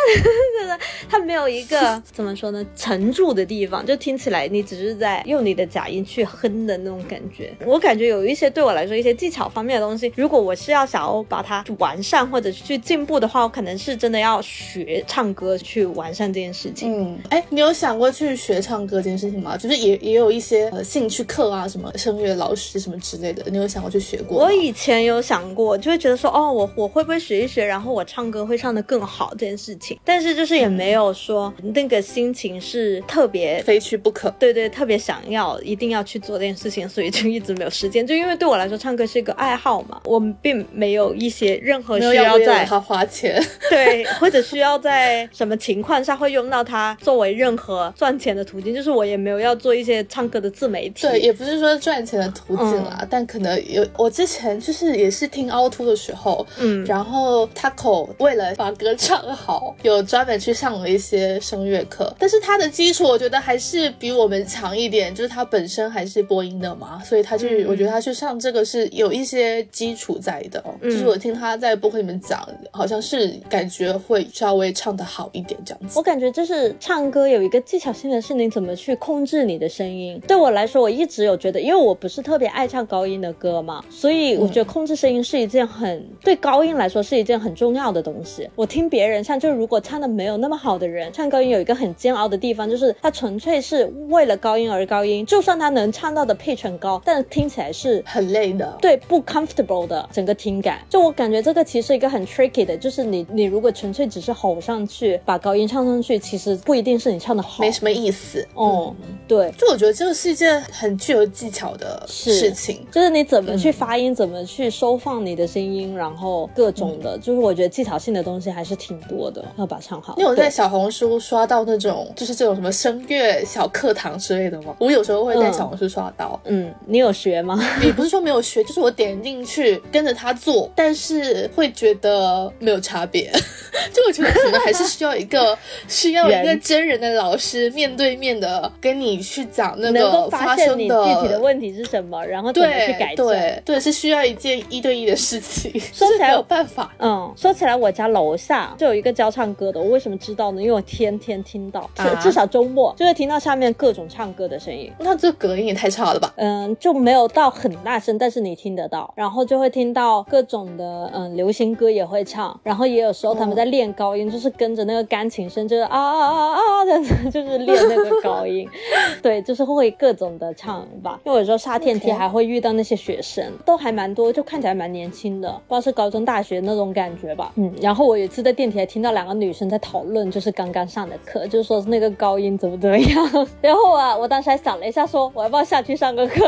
[LAUGHS] 它没有一个 [LAUGHS] 怎么说呢，沉住的地方，就听起来你只是在用你的假音去哼的那种感觉。我感觉有一些对我来说一些技巧方面的东西，如果我是要想要把它完善或者去进步的话，我可能是真的要学唱歌去完善这件事情。嗯，哎，你有想过去学唱歌这件事情吗？就是也也有一些呃兴趣课啊，什么声乐老师什么之类的，你有想过去学过？我以前有想过。就会觉得说，哦，我我会不会学一学，然后我唱歌会唱得更好这件事情。力，但是就是也没有说那个心情是特别非去不可。对对，特别想要一定要去做这件事情，所以就一直没有时间。就因为对我来说，唱歌是一个爱好嘛，我们并没有一些任何需要在他花钱，[LAUGHS] 对，或者需要在什么情况下会用到它作为任何赚钱的途径。就是我也没有要做一些唱歌的自媒体，对，也不是说赚钱的途径啦，但可能有我之前就是也是听凹凸的时候，嗯，然后 Taco 为了把歌唱好，有专门去上了一些声乐课，但是他的基础我觉得还是比我们强一点，就是他本身还是播音的嘛，所以他就我觉得他去上这个是有一些基础在的，就是我听他在播客里面讲，好像是感觉会稍微唱的好一点这样子。我感觉就是唱歌有一个技巧性的是你怎么去控制你的声音。对我来说，我一直有觉得，因为我不是特别爱唱高音的歌嘛，所以我觉得控制声音是一件很对高音来说是一件很重要的东西。我听别人唱，就如果唱的没有那么好的人唱高音，有一个很煎熬的地方，就是他纯粹是为了高音而高音，就算他能唱到的配很高，但听起来是很累的，对，不 comfortable 的整个听感。就我感觉这个其实一个很 tricky 的，就是你你如果纯粹只是吼上去，把高音唱上去，其实不一定是你唱的好，没什么意思。哦，对，就我觉得这个是一件很具有技巧的事情，就是你怎么去发音，怎么去收放你的声音，然后各种的，就是我觉得技巧性的东西还是挺多的，要把唱好。因为我在小红书刷到那种就是这种什么声乐小课堂之类的吗？我有时候会在小红书刷到。嗯，你有学吗？也不是说没有学，就是我点进去跟着他做，但是会觉得没有差别。[LAUGHS] 就我觉得可能还是需要一个 [LAUGHS] 需要一个真人的老师面对面的跟你去讲那个发生的具体的问题是什么，然后怎么去改正。对对，是需要一件一对一的事情。说起来有办法，嗯，说起来我家楼下就有一个教唱歌的，我为什么知道呢？因为我天天听到，至少周末就会听到下面各种唱歌的声音。那这隔音也太差了吧？嗯，就没有到很大声，但是你听得到，然后就会听到各种的嗯流行歌也会唱，然后也有时候他们在练高音，就是跟着那个钢琴声，就是啊啊啊啊这样子，[LAUGHS] 就是练那个高音。[LAUGHS] 对，就是会各种的唱吧。因为有时候下电梯还会遇到那些学生，都还蛮多，就看起来蛮年轻的，不知道是高中、大学那种感觉吧。嗯，然后我有一次在电梯还听到两个女生在讨论，就是刚刚上的课，就是说那个高音怎么怎么样。然后啊，我当时还想了一下，说我要不要下去上个课。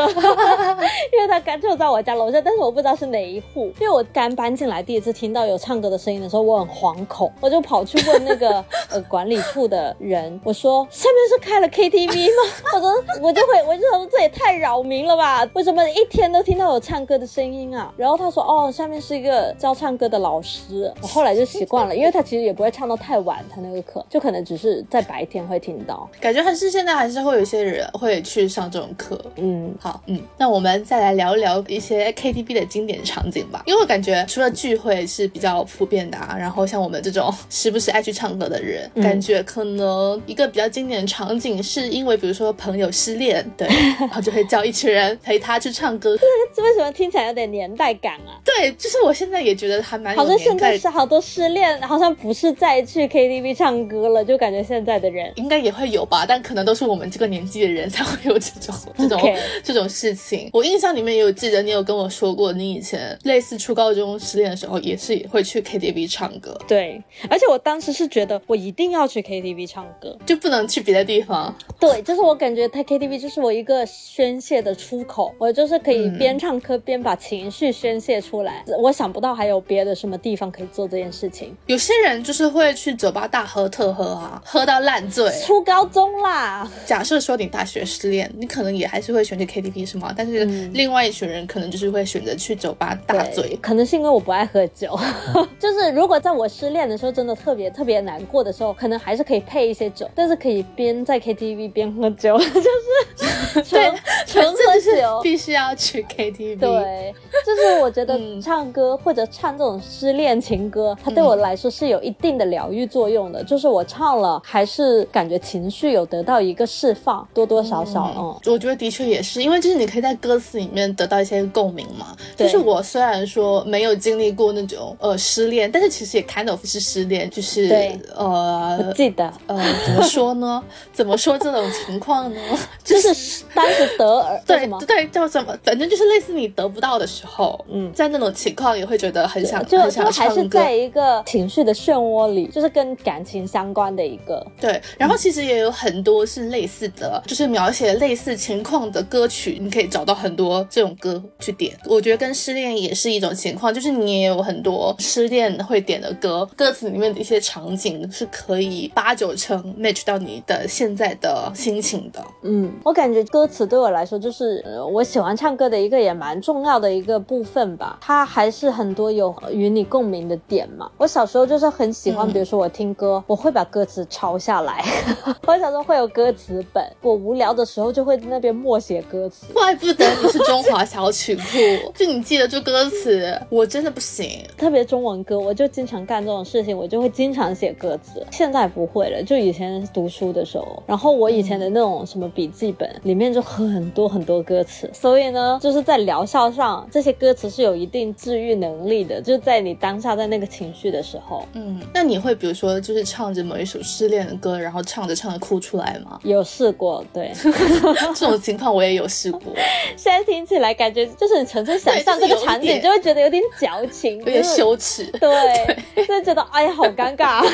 [LAUGHS] 因为他刚就在我家楼下，但是我不知道是哪一户。因为我刚搬进来，第一次听到有唱歌的声音的时候，我很惶恐，我就跑去问那个呃管理处的人，我说 [LAUGHS] 下面是开了 KTV 吗？我说我就会，我就说这也太扰民了吧？为什么一天都听到有唱歌的声音啊？然后他说哦，下面是一个教唱歌的老师。我后来就习惯了，因为他其实也不会唱唱到太晚，他那个课就可能只是在白天会听到。感觉还是现在还是会有一些人会去上这种课。嗯，好，嗯。那我们再来聊一聊一些 KTV 的经典场景吧，因为我感觉除了聚会是比较普遍的啊，然后像我们这种时不时爱去唱歌的人，感觉可能一个比较经典的场景，是因为比如说朋友失恋，对，[LAUGHS] 然后就会叫一群人陪他去唱歌。这为什么听起来有点年代感啊？对，就是我现在也觉得还蛮好像现在是好多失恋，好像不是再去 KTV 唱歌了，就感觉现在的人应该也会有吧，但可能都是我们这个年纪的人才会有这种 [LAUGHS] 这种这种事情。我印象里面也有记得你有跟我说过，你以前类似初高中失恋的时候，也是会去 KTV 唱歌。对，而且我当时是觉得我一定要去 KTV 唱歌，就不能去别的地方。对，就是我感觉他 KTV 就是我一个宣泄的出口，我就是可以边唱歌边把情绪宣泄出来。我想不到还有别的什么地方可以做这件事情。有些人就是会去酒吧大喝特喝啊，喝到烂醉。初高中啦，假设说你大学失恋，你可能也还是会选择 KTV 是吗？但是另外一群人可能就是会选择去酒吧大醉，可能是因为我不爱喝酒。[LAUGHS] 就是如果在我失恋的时候，真的特别特别难过的时候，可能还是可以配一些酒，但是可以边在 KTV 边喝酒，[LAUGHS] 就是纯纯喝酒，必须要去 KTV。对，就是我觉得唱歌或者唱这种失恋情歌，它对我来说是有一定的疗愈作用的。就是我唱了，还是感觉情绪有得到一个释放，多多少少，嗯，我觉得的确也是，因为就是你可以在歌词里面得到一些共鸣嘛。就是我虽然说没有经历过那种呃失恋，但是其实也 kind of 是失恋，就是呃，记得呃，怎么说呢？[LAUGHS] 怎么说这种情况呢？[LAUGHS] 就是当时得而对对叫什么？反正就是类似你得不到的时候，嗯，在那种情况也会觉得很想就就还是在一个情绪的漩涡里，就是跟感情相关的一个。对，然后其实也有很多是类似的，就是描写类似情况的歌曲，你可以找到很多这种歌去点。我觉得跟失恋也是一种情况，就是你也有很多失恋会点的歌，歌词里面的一些场景是可以八九成 match 到你的现在的心情的。嗯，我感觉歌词对我来说就是我喜欢唱歌的一个也蛮重要的一个部分吧，它还是很多有与你共鸣的点嘛。我小时候就是很喜欢，比如说我听歌，我会把歌词抄下来。[LAUGHS] 我小时候会有歌词本，我无聊的时候就会在那边默写歌词。怪不得你是中华小曲库，[LAUGHS] 就你记得住歌词，我真的不行。特别中文歌，我就经常干这种事情，我就会经常写歌词。现在不会了，就以前读书的时候，然后我以前的那种什么笔记本里面就很多很多歌词，所以呢，就是在疗效上，这些歌词是有一定治愈能力的，就在你当下在那个情绪的时候。嗯，那你会比如说就是唱着某一首失恋的歌，然后唱着唱着哭出来吗？有试过，对，[LAUGHS] 这种情况我也有试过。[LAUGHS] 现在听起来感觉就是你纯粹想象这个场景，就会觉得有点矫情，[LAUGHS] 有点羞耻，对，就觉得哎呀好尴尬。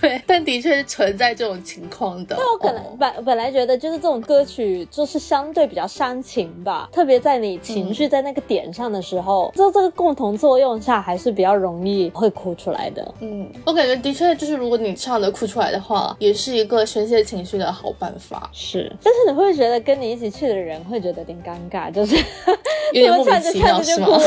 对，但的确是存在这种情况的。那我可能本本来觉得就是这种歌曲就是相对比较煽情吧，特别在你情绪在那个点上的时候，就这个共同作用下还是比较容易会哭出来的。嗯，我感觉的确就是如果你唱的哭出来的话，也是一个宣泄情绪的好办法。是，但是你会觉得跟你一起去的人会觉得有点尴尬，就是有点 [LAUGHS] 莫名其妙是吗？我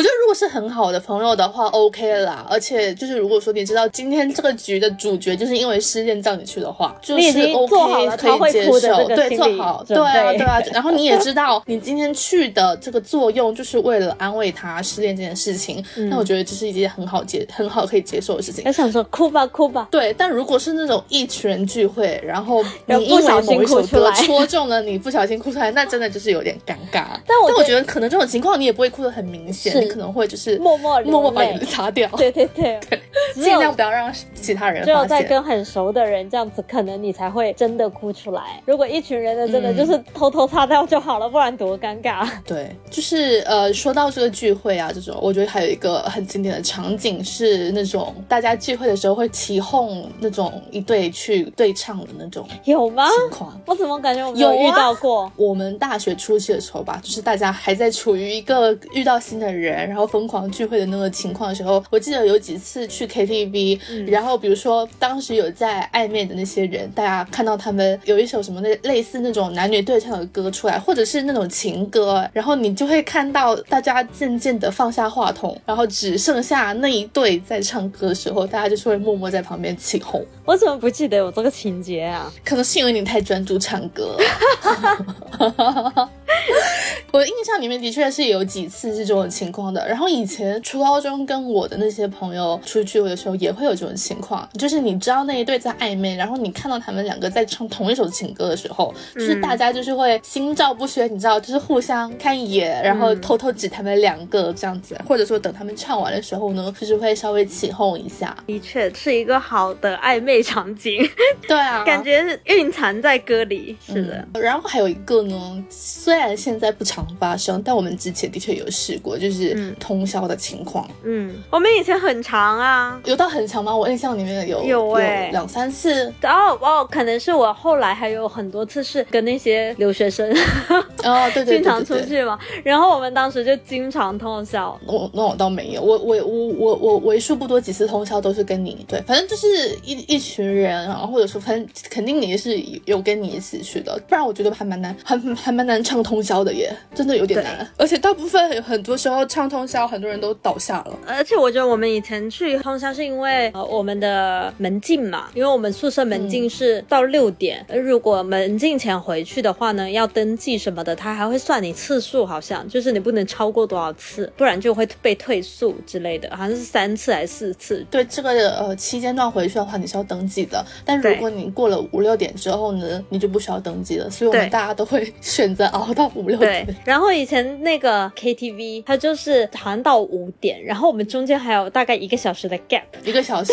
觉得如果是很好的朋友的话，OK 啦。而且就是如果说你知道今天这个局的主角就是因为失恋叫你去的话，就是 OK 可以接受，对，做好，对啊，对啊。然后你也知道你今天去的这个作用就是为了安慰他失恋这件事情，那我觉得这是一件很好解、很好可以接受的事情。我想说哭吧，哭吧。对，但如果是那种一群人聚会，然后你因为某一首歌戳中了你，不小心哭出来，那真的就是有点尴尬。但我但我觉得可能这种情况你也不会哭得很明显，你可能会就是默默默默把眼泪擦掉。对对对，[LAUGHS] 尽量不要让其他人。只有在跟很熟的人这样子，可能你才会真的哭出来。如果一群人的，真的就是偷偷擦掉就好了，不然多尴尬。对，就是呃，说到这个聚会啊，这种我觉得还有一个很经典的场景是那种大家聚会的时候会起哄那种一对去对唱的那种，有吗？情况我怎么感觉我没有遇到过？我们大学初期的时候吧，就是大家还在处于一个遇到新的人，然后疯狂聚会的那个情况的时候，我记得有几次去 KTV，然后比如说当时有在暧昧的那些人，大家看到他们有一首什么那类似那种男女对唱的歌出来，或者是那种情歌，然后你就会看到大家渐渐的放下话筒，然后只剩下那一对在唱歌的时候，大家就是会默默在旁边起哄。我怎么不记得有这个情节啊？[LAUGHS] 可能是因为你太专注唱歌。[LAUGHS] 我的印象里面的确是有几次是这种情况的。然后以前初高中跟我的那些朋友出去的时候，也会有这种情况，就是你知道那一对在暧昧，然后你看到他们两个在唱同一首情歌的时候，就是大家就是会心照不宣，你知道，就是互相看一眼，然后偷偷指他们两个这样子，或者说等他们唱完的时候呢，就是会稍微起哄一下。的确是一个好的暧昧场景。[LAUGHS] 对啊，感觉蕴藏在歌里。是的。然后还有一个呢，虽然现在不常发生，但我们之前的确有试过，就是通宵的情况。嗯，我们以前很长啊，有到很长吗？我印象里面有有哎两三次。哦哦，可能是我后来还有很多次是跟那些留学生哦，对对，[LAUGHS] 经常出去嘛。然后我们当时就经常通宵。我那我倒没有，我我我我我为数不多几次通宵都是跟你对，反正就是一一群人，然后或者说反正肯定你是有跟你一起去的，不然我觉得还蛮难，[LAUGHS] 还还蛮难唱通宵的耶，真的有点难。[LAUGHS] 而且大部分很多时候唱通宵，很多人都倒下了。而且我觉得我们以前去通宵是因为呃我们的门禁嘛，因为我们宿舍门禁是到六点，如果门禁前回去的话呢，要登记什么的，他还会算你次数，好像就是你不能超过多少次，不然就会被退宿之类的，好像是三次还是四次。对这个呃期间段回去的话，你是要登记的，但如果你过了五六点之后呢，你就不需要登记了。所以我们大家都会 [LAUGHS] 选择熬到。五六点。对，然后以前那个 KTV 它就是好像到五点，然后我们中间还有大概一个小时的 gap，一个小时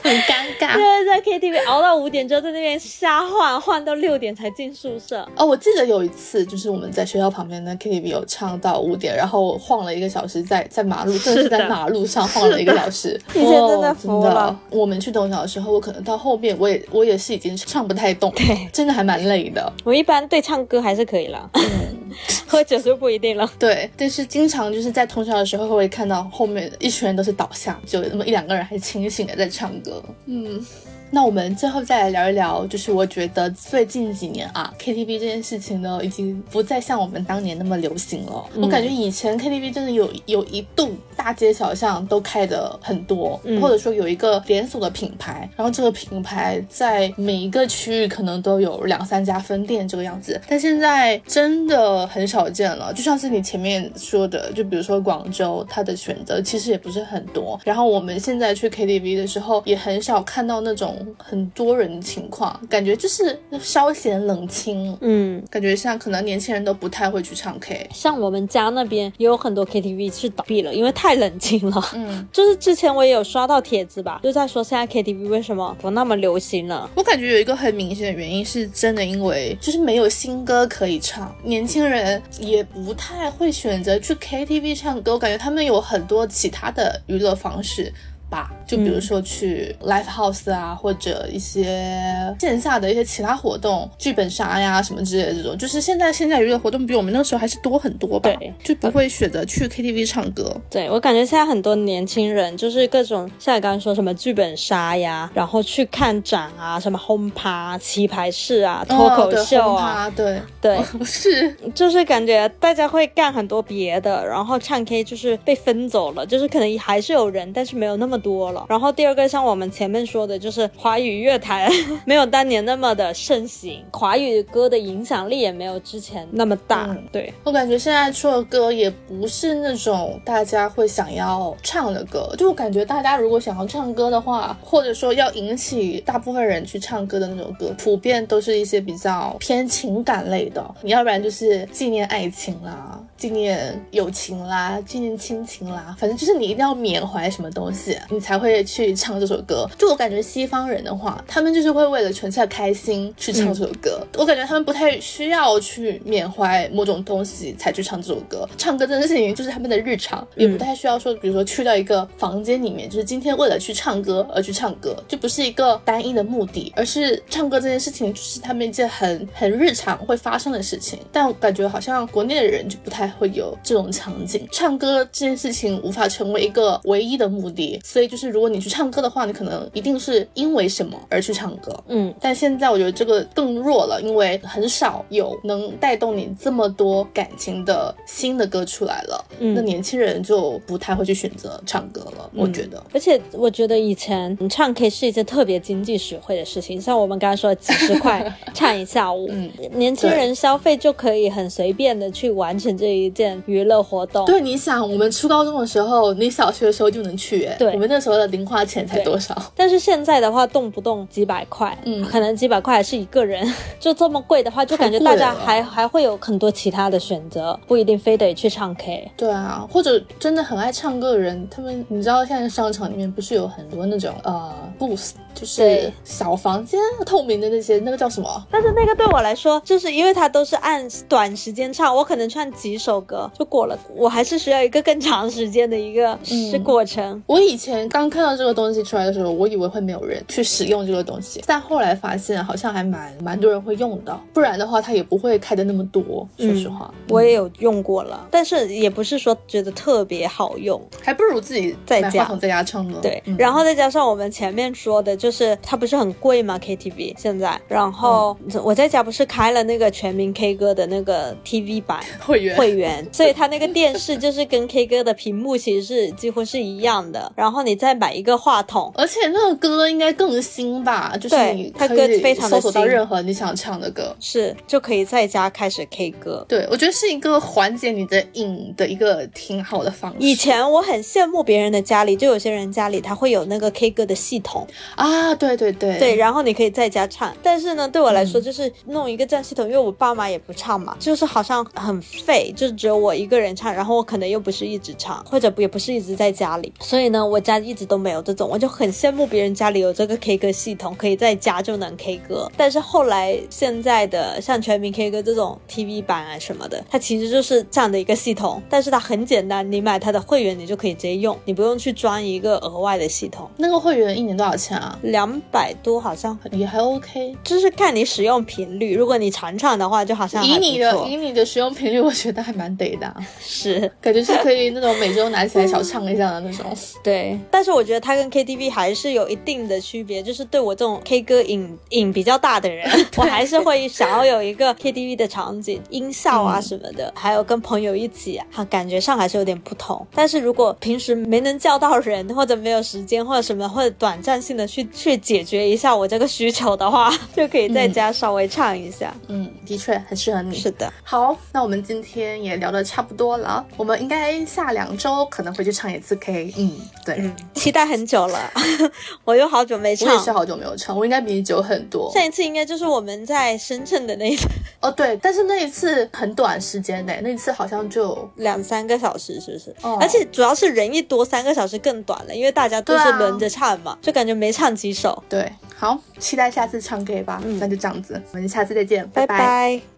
很尴 [LAUGHS] 尬。对，在 KTV 熬到五点之后，在那边瞎换，换到六点才进宿舍。哦，我记得有一次就是我们在学校旁边的 KTV 有唱到五点，然后晃了一个小时，在在马路，真的是在马路上晃了一个小时。以前真的服了。我们去东小的时候，我可能到后面我也我也是已经唱不太动，对，真的还蛮累的。我一般对唱歌还是可以了，[LAUGHS] 喝酒就不一定了。对，但是经常就是在通宵的时候会看到后面一群人都是倒下，就有那么一两个人还清醒的在唱歌。嗯。那我们最后再来聊一聊，就是我觉得最近几年啊，KTV 这件事情呢，已经不再像我们当年那么流行了。我感觉以前 KTV 真的有有一度大街小巷都开的很多，或者说有一个连锁的品牌，然后这个品牌在每一个区域可能都有两三家分店这个样子。但现在真的很少见了，就像是你前面说的，就比如说广州，它的选择其实也不是很多。然后我们现在去 KTV 的时候，也很少看到那种。很多人的情况，感觉就是稍显冷清，嗯，感觉像可能年轻人都不太会去唱 K。像我们家那边也有很多 KTV 是倒闭了，因为太冷清了。嗯，[LAUGHS] 就是之前我也有刷到帖子吧，就在说现在 KTV 为什么不那么流行了。我感觉有一个很明显的原因是真的，因为就是没有新歌可以唱，年轻人也不太会选择去 KTV 唱歌。我感觉他们有很多其他的娱乐方式。吧，就比如说去 live house 啊，或者一些线下的一些其他活动，剧本杀呀什么之类的这种，就是现在现在娱乐活动比我们那个时候还是多很多吧。对，就不会选择去 KTV 唱歌。对我感觉现在很多年轻人就是各种像你刚刚说什么剧本杀呀，然后去看展啊，什么轰趴、棋牌室啊、脱口秀啊，对对，是，就是感觉大家会干很多别的，然后唱 K 就是被分走了，就是可能还是有人，但是没有那么。多了，然后第二个像我们前面说的，就是华语乐坛 [LAUGHS] 没有当年那么的盛行，华语歌的影响力也没有之前那么大。对我感觉现在出的歌也不是那种大家会想要唱的歌，就我感觉大家如果想要唱歌的话，或者说要引起大部分人去唱歌的那种歌，普遍都是一些比较偏情感类的，你要不然就是纪念爱情啦，纪念友情啦，纪念亲情啦，反正就是你一定要缅怀什么东西。你才会去唱这首歌。就我感觉西方人的话，他们就是会为了纯粹的开心去唱这首歌。我感觉他们不太需要去缅怀某种东西才去唱这首歌。唱歌这件事情就是他们的日常，也不太需要说，比如说去到一个房间里面，就是今天为了去唱歌而去唱歌，就不是一个单一的目的，而是唱歌这件事情就是他们一件很很日常会发生的事情。但我感觉好像国内的人就不太会有这种场景，唱歌这件事情无法成为一个唯一的目的。所以就是如果你去唱歌的话，你可能一定是因为什么而去唱歌，嗯。但现在我觉得这个更弱了，因为很少有能带动你这么多感情的新的歌出来了，嗯。那年轻人就不太会去选择唱歌了，我觉得。而且我觉得以前唱 K 是一件特别经济实惠的事情，像我们刚刚说的几十块 [LAUGHS] 唱一下午，嗯，年轻人消费就可以很随便的去完成这一件娱乐活动。对，你想，我们初高中的时候，你小学的时候就能去，哎，对，我们。那时候的零花钱才多少？但是现在的话，动不动几百块，嗯，可能几百块还是一个人，[LAUGHS] 就这么贵的话，就感觉大家还还会有很多其他的选择，不一定非得去唱 K。对啊，或者真的很爱唱歌的人，他们你知道现在商场里面不是有很多那种呃 booth，就是小房间透明的那些，那个叫什么？但是那个对我来说，就是因为它都是按短时间唱，我可能唱几首歌就过了，我还是需要一个更长时间的一个是过程。我以前。刚看到这个东西出来的时候，我以为会没有人去使用这个东西，但后来发现好像还蛮蛮多人会用的，不然的话它也不会开的那么多。说实话，我也有用过了，但是也不是说觉得特别好用，还不如自己在家在家唱呢。对，然后再加上我们前面说的，就是它不是很贵吗？KTV 现在，然后我在家不是开了那个全民 K 歌的那个 TV 版会员会员，所以它那个电视就是跟 K 歌的屏幕其实是几乎是一样的。然后你再买一个话筒，而且那个歌应该更新吧？就是你他歌非常搜索到任何你想唱的歌，是就可以在家开始 K 歌。对，我觉得是一个缓解你的瘾的一个挺好的方式。以前我很羡慕别人的家里，就有些人家里他会有那个 K 歌的系统啊，对对对对，然后你可以在家唱。但是呢，对我来说就是弄一个这样系统，因为我爸妈也不唱嘛，就是好像很费，就只有我一个人唱，然后我可能又不是一直唱，或者也不是一直在家里，所以呢，我家一直都没有这种，我就很羡慕别人家里有这个 K 歌系统，可以在家就能 K 歌。但是后来现在的像全民 K 歌这种 TV 版啊什么的，它其实就是这样的一个系统，但是它很简单，你买它的会员你就可以直接用，你不用去装一个额外的系统。那个会员一年多少钱啊？两百多，好像也还 OK，就是看你使用频率，如果你常唱的话，就好像以你的以你的使用频率，我觉得还蛮得的，是感觉是可以那种每周拿起来小唱一下的那种。[LAUGHS] 对，但是我觉得它跟 KTV 还是有一定的区别，就是对我这种 K 歌瘾瘾比较大的人，[LAUGHS] 我还是会想要有一个 KTV 的场景，音效啊什么的，还有跟朋友一起啊，感觉上还是有点不同。但是如果平时没能叫到人，或者没有时间，或者什么，或者短暂性的去去解决一下我这个需求的话，[LAUGHS] 就可以在家稍微唱一下。嗯，的确很适合你。是的。好，那我们今天也聊得差不多了，我们应该下两周可能会去唱一次 K。嗯，对，期待很久了，[LAUGHS] 我又好久没唱，我也是好久没有唱，我应该比你久很多。上一次应该就是我们在深圳的那一次。哦，对，但是那一次很短时间内，那一次好像就 [LAUGHS] 两三个小时，是不是？哦。而且主要是人一多，三个小时更短了，因为大家都是轮着唱嘛，就感觉没唱几首。对，好，期待下次唱 K 吧。嗯，那就这样子，我们下次再见，拜拜。